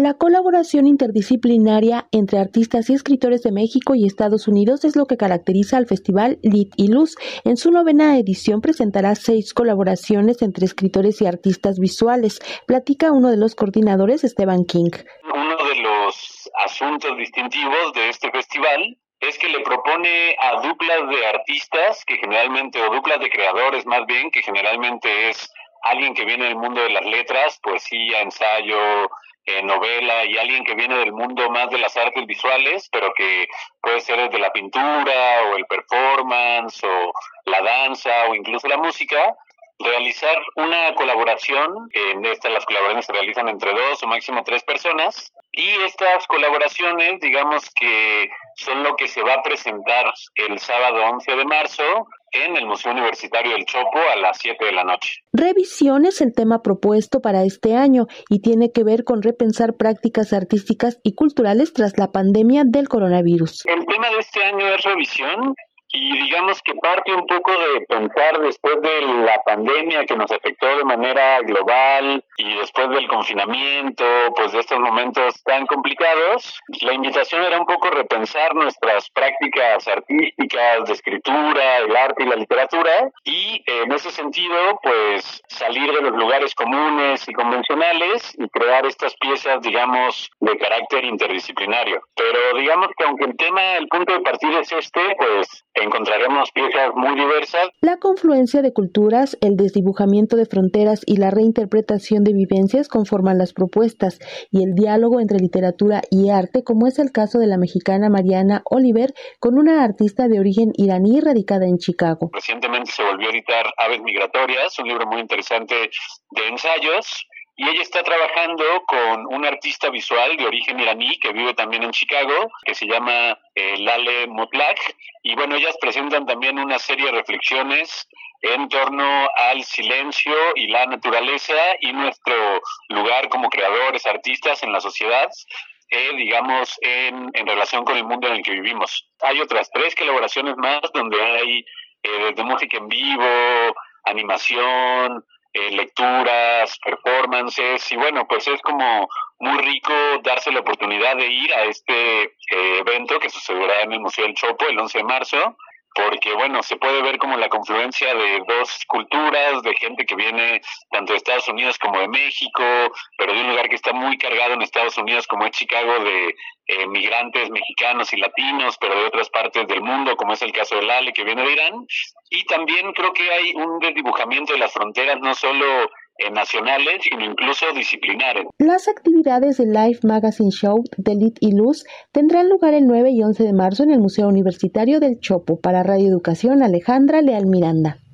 La colaboración interdisciplinaria entre artistas y escritores de México y Estados Unidos es lo que caracteriza al festival Lit y Luz. En su novena edición presentará seis colaboraciones entre escritores y artistas visuales. Platica uno de los coordinadores, Esteban King. Uno de los asuntos distintivos de este festival es que le propone a duplas de artistas, que generalmente, o duplas de creadores más bien, que generalmente es alguien que viene del mundo de las letras, poesía, ensayo, eh, novela y alguien que viene del mundo más de las artes visuales, pero que puede ser desde la pintura o el performance o la danza o incluso la música, realizar una colaboración, en estas las colaboraciones se realizan entre dos o máximo tres personas, y estas colaboraciones, digamos que son lo que se va a presentar el sábado 11 de marzo en el Museo Universitario del Chopo a las 7 de la noche. Revisión es el tema propuesto para este año y tiene que ver con repensar prácticas artísticas y culturales tras la pandemia del coronavirus. El tema de este año es revisión y digamos que parte un poco de pensar después de la pandemia que nos afectó de manera global y después del confinamiento, pues de estos momentos tan complicados, la invitación era un poco repensar nuestras prácticas artísticas de escritura, el arte y la literatura y en ese sentido pues salir de los lugares comunes y convencionales y crear estas piezas digamos de carácter interdisciplinario. Pero digamos que aunque el tema, el punto de partida es este, pues encontraremos piezas muy diversas. La confluencia de culturas, el desdibujamiento de fronteras y la reinterpretación de vivencias conforman las propuestas y el diálogo entre literatura y arte, como es el caso de la mexicana Mariana Oliver, con una artista de origen iraní radicada en Chicago. Recientemente se volvió a editar Aves Migratorias, un libro muy interesante de ensayos y ella está trabajando con un artista visual de origen iraní que vive también en Chicago, que se llama eh, Lale Motlak, y bueno, ellas presentan también una serie de reflexiones en torno al silencio y la naturaleza y nuestro lugar como creadores, artistas en la sociedad. Eh, digamos, en, en relación con el mundo en el que vivimos. Hay otras tres colaboraciones más donde hay eh, desde música en vivo, animación, eh, lecturas, performances y bueno, pues es como muy rico darse la oportunidad de ir a este eh, evento sucederá en el Museo del Chopo el 11 de marzo porque bueno, se puede ver como la confluencia de dos culturas, de gente que viene tanto de Estados Unidos como de México, pero de un lugar que está muy cargado en Estados Unidos como es Chicago de eh, migrantes mexicanos y latinos, pero de otras partes del mundo, como es el caso de Lali que viene de Irán. Y también creo que hay un desdibujamiento de las fronteras, no solo nacionales, incluso. Las actividades del Life Magazine Show de Lit y Luz tendrán lugar el 9 y 11 de marzo en el Museo Universitario del Chopo. Para Radio Educación, Alejandra Leal Miranda.